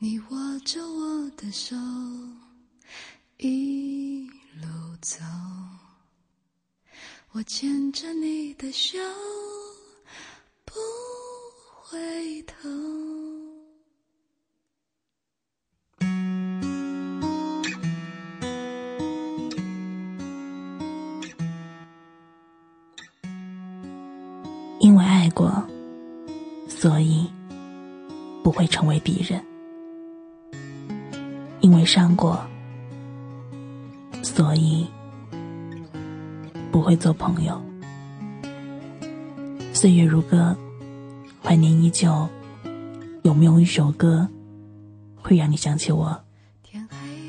你握着我的手，一路走，我牵着你的手，不回头。因为爱过，所以不会成为敌人；伤过，所以不会做朋友。岁月如歌，怀念依旧。有没有一首歌会让你想起我？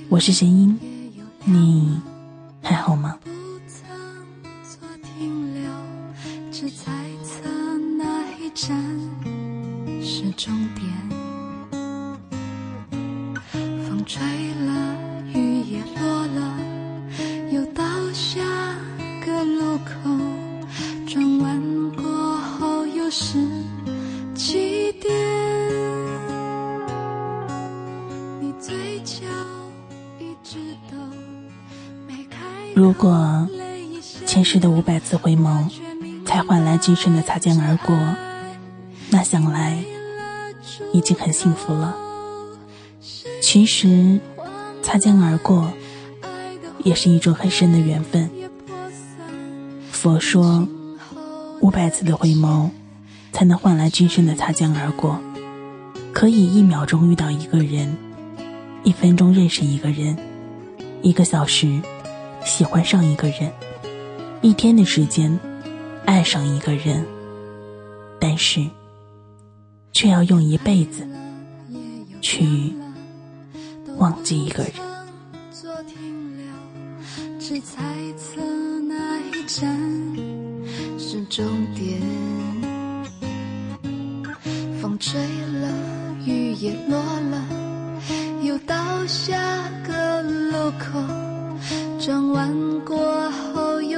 我是弦音，你还好吗？如果前世的五百次回眸，才换来今生的擦肩而过。那想来已经很幸福了。其实，擦肩而过也是一种很深的缘分。佛说，五百次的回眸，才能换来今生的擦肩而过。可以一秒钟遇到一个人，一分钟认识一个人，一个小时喜欢上一个人，一天的时间爱上一个人。但是。却要用一辈子去忘记一个人。只猜测那一站是终点。风吹了，雨也落了，又到下个路口，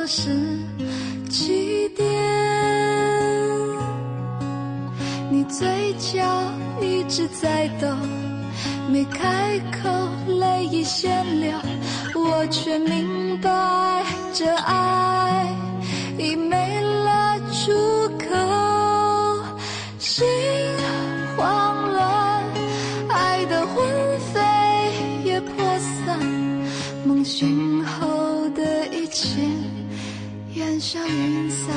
又是起点。你嘴角一直在抖，没开口，泪已先流，我却明白这爱像云散。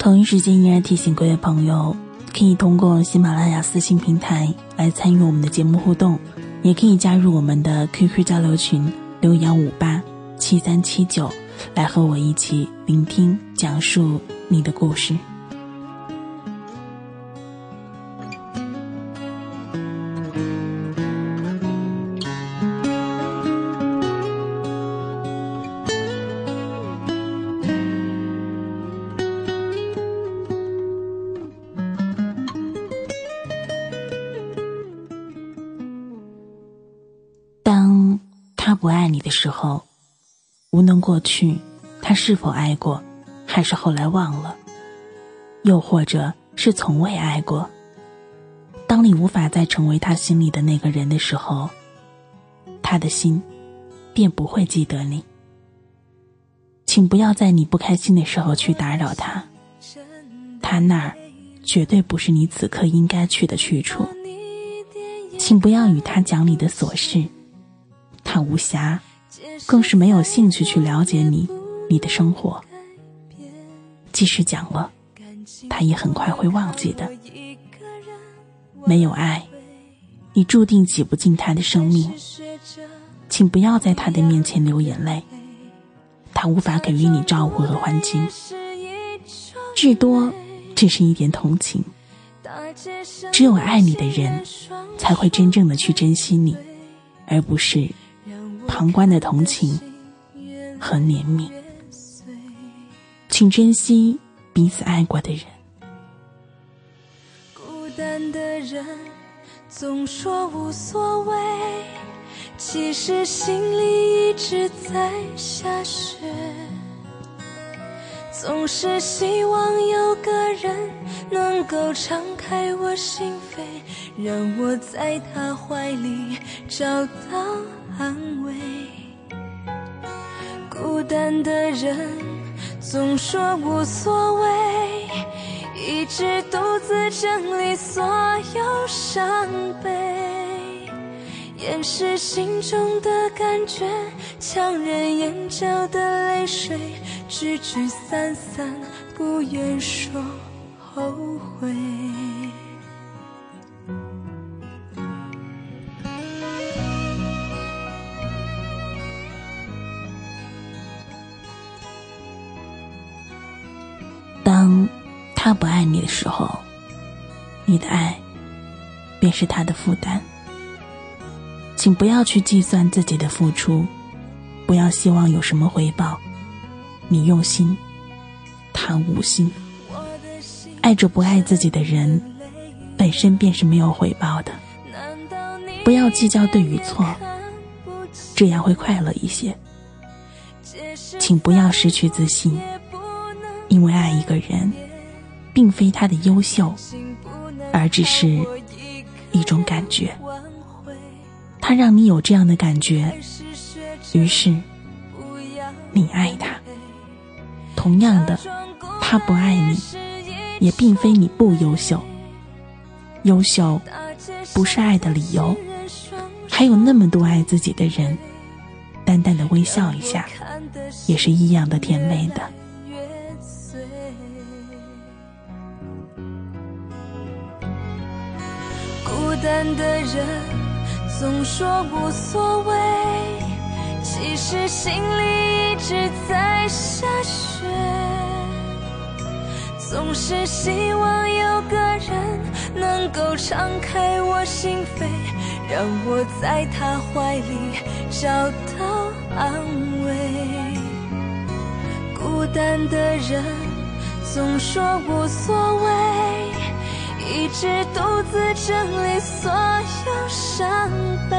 同一时间，依然提醒各位朋友，可以通过喜马拉雅私信平台来参与我们的节目互动，也可以加入我们的 QQ 交流群六幺五八七三七九，来和我一起聆听讲述你的故事。时候，无论过去他是否爱过，还是后来忘了，又或者是从未爱过。当你无法再成为他心里的那个人的时候，他的心便不会记得你。请不要在你不开心的时候去打扰他，他那儿绝对不是你此刻应该去的去处。请不要与他讲你的琐事。他无暇，更是没有兴趣去了解你，你的生活。即使讲了，他也很快会忘记的。没有爱，你注定挤不进他的生命。请不要在他的面前流眼泪，他无法给予你照顾和关心，至多只是一点同情。只有爱你的人，才会真正的去珍惜你，而不是。旁观的同情和怜悯，请珍惜彼此爱过的人。孤单的人总说无所谓，其实心里一直在下雪。总是希望有个人能够敞开我心扉，让我在他怀里找到安慰。孤单的人总说无所谓，一直独自整理所有伤悲，掩饰心中的感觉，强忍眼角的泪水。聚聚散散，不愿说后悔的时候，你的爱便是他的负担。请不要去计算自己的付出，不要希望有什么回报。你用心，他无心。爱着不爱自己的人，本身便是没有回报的。不要计较对与错，这样会快乐一些。请不要失去自信，因为爱一个人，并非他的优秀，而只是一种感觉。他让你有这样的感觉，于是你爱他。同样的，他不爱你，也并非你不优秀。优秀不是爱的理由，还有那么多爱自己的人，淡淡的微笑一下，也是一样的甜美的。孤单的人总说无所谓，其实心里一直在下雪。总是希望有个人能够敞开我心扉，让我在他怀里找到安慰。孤单的人总说无所谓，一直独自整理所有伤悲，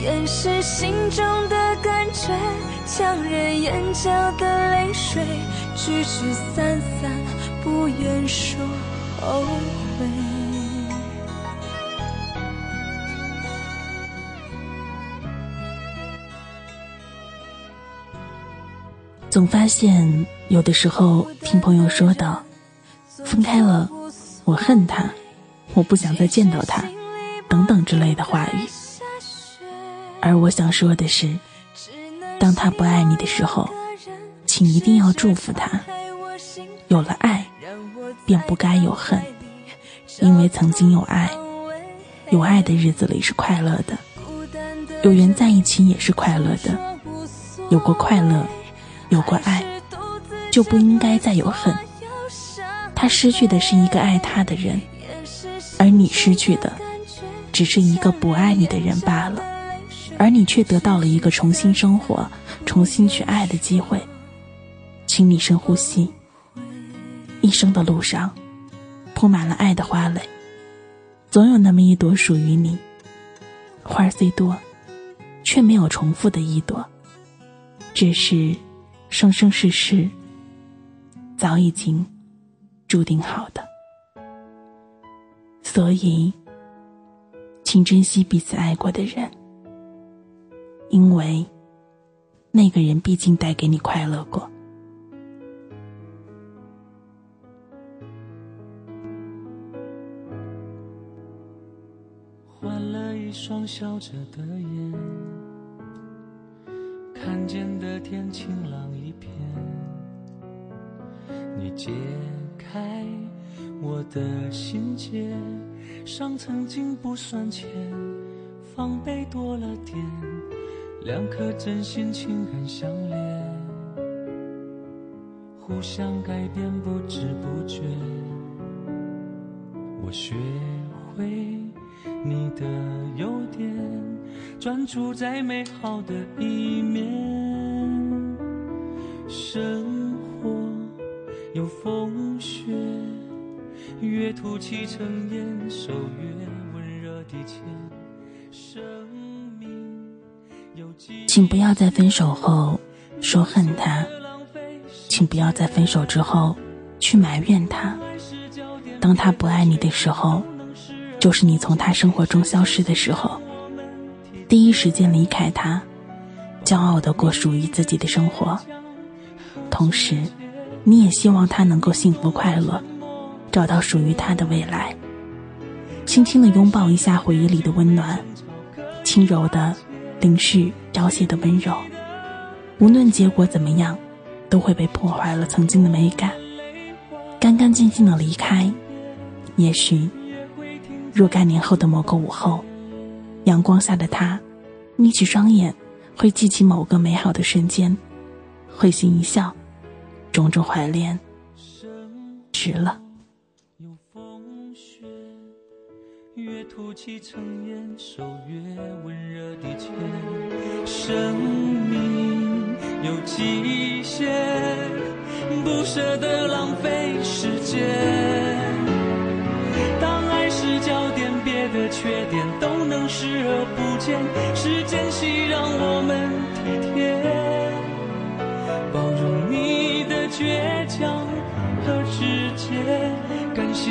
掩饰心中的感觉，强忍眼角的泪水。聚聚散散，不愿说后悔。总发现有的时候听朋友说到，分开了，我恨他，我不想再见到他，等等之类的话语。而我想说的是，当他不爱你的时候。请一定要祝福他，有了爱，便不该有恨，因为曾经有爱，有爱的日子里是快乐的，有缘在一起也是快乐的，有过快乐，有过爱，就不应该再有恨。他失去的是一个爱他的人，而你失去的，只是一个不爱你的人罢了，而你却得到了一个重新生活、重新去爱的机会。请你深呼吸，一生的路上铺满了爱的花蕾，总有那么一朵属于你。花虽多，却没有重复的一朵，只是生生世世早已经注定好的。所以，请珍惜彼此爱过的人，因为那个人毕竟带给你快乐过。换了一双笑着的眼，看见的天晴朗一片。你解开我的心结，伤曾经不算浅，防备多了点，两颗真心情感相连，互相改变不知不觉，我学会。你的优点，专注在美好的一面。生活有风雪，越吐气成烟，手越温热地牵。生命请不要在分手后说恨他，请不要在分手之后去埋怨他。当他不爱你的时候，就是你从他生活中消失的时候。第一时间离开他，骄傲的过属于自己的生活。同时，你也希望他能够幸福快乐，找到属于他的未来。轻轻的拥抱一下回忆里的温暖，轻柔的凝视凋谢的温柔。无论结果怎么样。都会被破坏了曾经的美感，干干净净的离开。也许，若干年后的某个午后，阳光下的他，眯起双眼，会记起某个美好的瞬间，会心一笑，种种怀恋，值了。有风雪越吐气成烟，手越温热的牵，生命有极限，不舍得浪费时间。当爱是焦点，别的缺点都能视而不见。是间隙让我们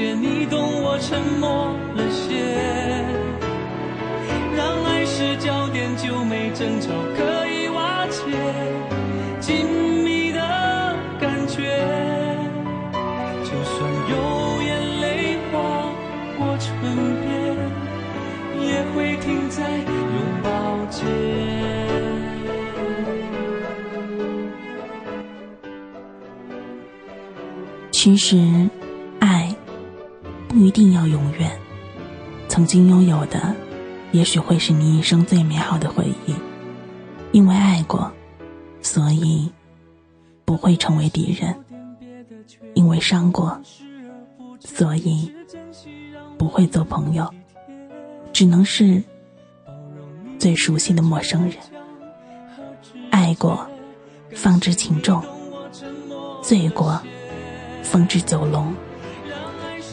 谢你懂我沉默了些，让爱是焦点就没争吵可以瓦解，紧密的感觉，就算有眼泪划过唇边，也会停在拥抱间。其实。一定要永远，曾经拥有的，也许会是你一生最美好的回忆。因为爱过，所以不会成为敌人；因为伤过，所以不会做朋友，只能是最熟悉的陌生人。爱过，方知情重；醉过，方知酒浓。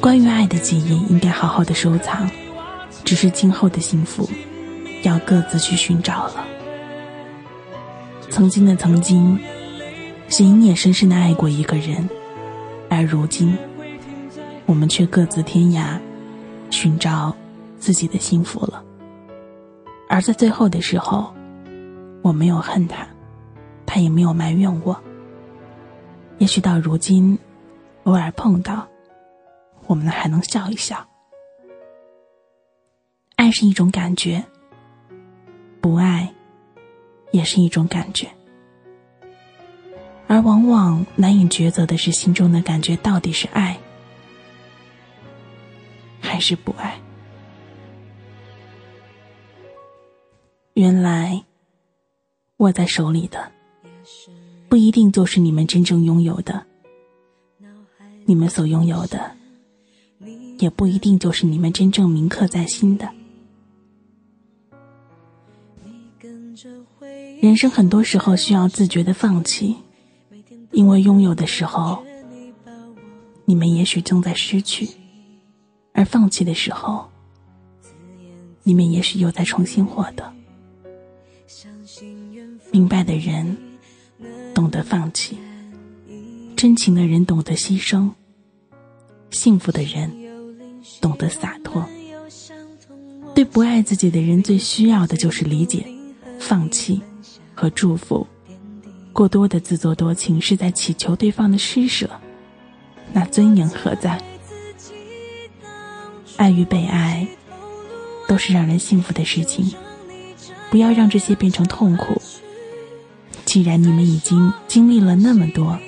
关于爱的记忆，应该好好的收藏。只是今后的幸福，要各自去寻找了。曾经的曾经，是隐隐深深的爱过一个人，而如今，我们却各自天涯，寻找自己的幸福了。而在最后的时候，我没有恨他，他也没有埋怨我。也许到如今，偶尔碰到。我们还能笑一笑。爱是一种感觉，不爱也是一种感觉，而往往难以抉择的是心中的感觉到底是爱还是不爱。原来握在手里的不一定就是你们真正拥有的，你们所拥有的。也不一定就是你们真正铭刻在心的。人生很多时候需要自觉的放弃，因为拥有的时候，你们也许正在失去；而放弃的时候，你们也许又在重新获得。明白的人懂得放弃，真情的人懂得牺牲，幸福的人。懂得洒脱，对不爱自己的人最需要的就是理解、放弃和祝福。过多的自作多情是在祈求对方的施舍，那尊严何在？爱与被爱都是让人幸福的事情，不要让这些变成痛苦。既然你们已经经历了那么多，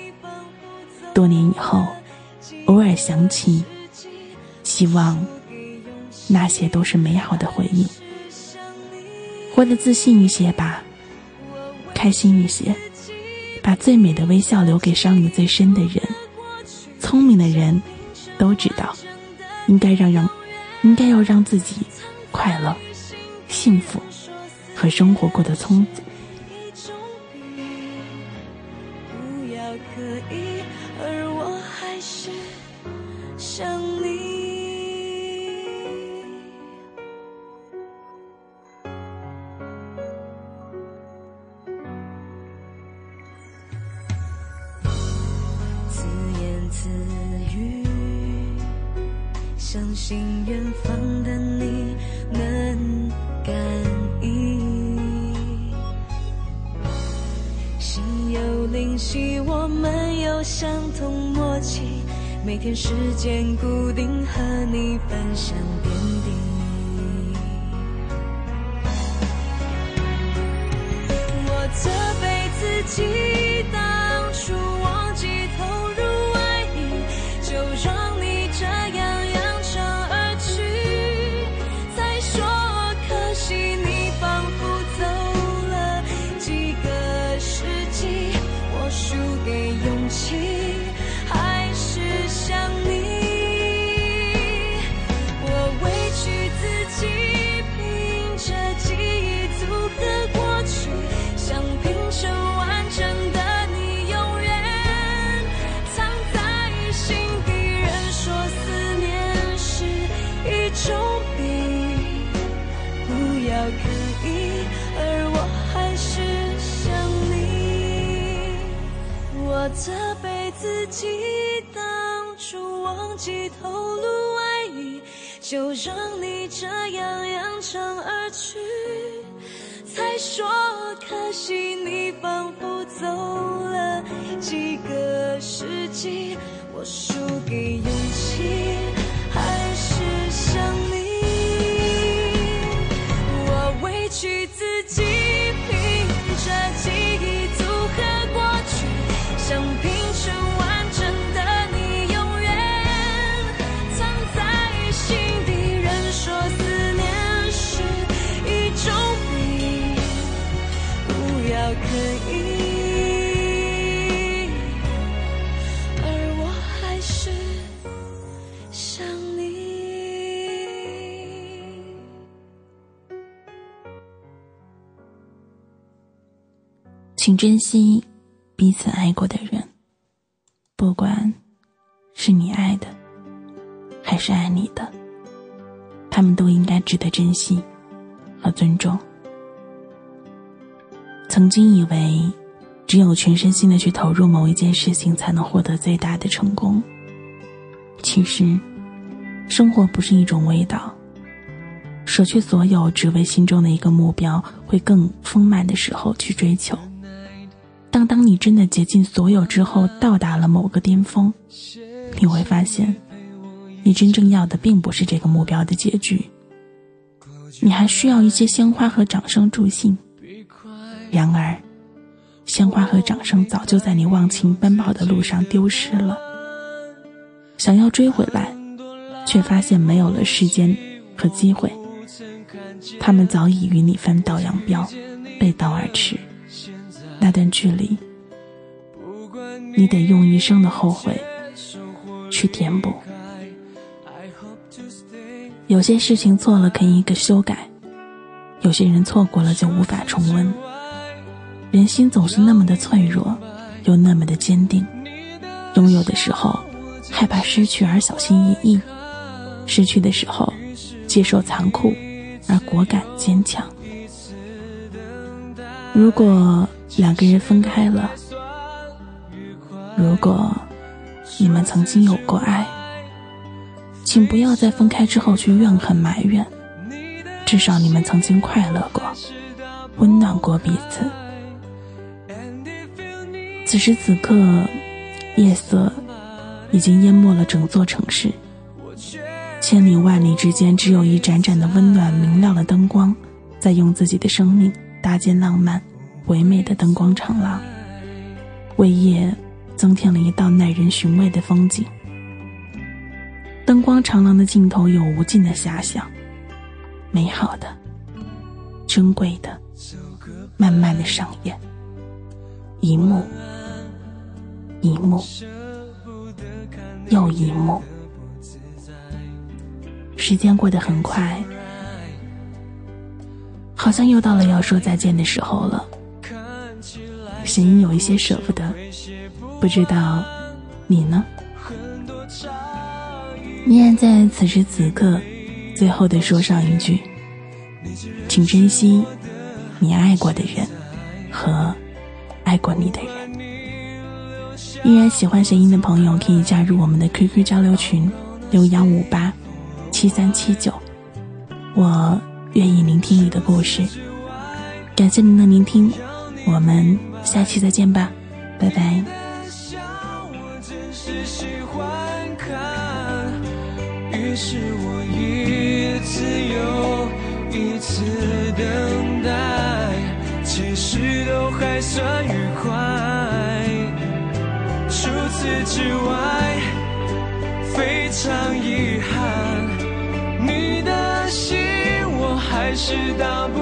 多年以后，偶尔想起。希望那些都是美好的回忆。活得自信一些吧，开心一些，把最美的微笑留给伤你最深的人。聪明的人都知道，应该让让，应该要让自己快乐、幸福和生活过得充足。相信远方的你能感应。心有灵犀，我们有相同默契，每天时间固定，和你分享自己，当初忘记透露爱意，就让你这样扬长而去。才说可惜，你仿佛走了几个世纪，我输给勇气，不要刻意，而我还是想你。请珍惜。彼此爱过的人，不管是你爱的，还是爱你的，他们都应该值得珍惜和尊重。曾经以为，只有全身心的去投入某一件事情，才能获得最大的成功。其实，生活不是一种味道，舍去所有，只为心中的一个目标会更丰满的时候去追求。当当你真的竭尽所有之后，到达了某个巅峰，你会发现，你真正要的并不是这个目标的结局，你还需要一些鲜花和掌声助兴。然而，鲜花和掌声早就在你忘情奔跑的路上丢失了。想要追回来，却发现没有了时间和机会，他们早已与你分道扬镳，背道而驰。那段距离，你得用一生的后悔去填补。有些事情错了可以一个修改，有些人错过了就无法重温。人心总是那么的脆弱，又那么的坚定。拥有的时候害怕失去而小心翼翼，失去的时候接受残酷而果敢坚强。如果。两个人分开了，如果你们曾经有过爱，请不要在分开之后去怨恨埋怨，至少你们曾经快乐过，温暖过彼此。此时此刻，夜色已经淹没了整座城市，千里万里之间，只有一盏盏的温暖明亮的灯光，在用自己的生命搭建浪漫。唯美的灯光长廊，为夜增添了一道耐人寻味的风景。灯光长廊的尽头有无尽的遐想，美好的、珍贵的，慢慢的上演，一幕一幕又一幕。时间过得很快，好像又到了要说再见的时候了。心有一些舍不得，不知道你呢？依然在此时此刻，最后的说上一句，请珍惜你爱过的人和爱过你的人。依然喜欢声音的朋友可以加入我们的 QQ 交流群六幺五八七三七九，我愿意聆听你的故事。感谢您的聆听，我们下期再见吧，拜拜。于是我一次又一次等待，其实都还算愉快。除此之外，非常遗憾，你的心我还是打不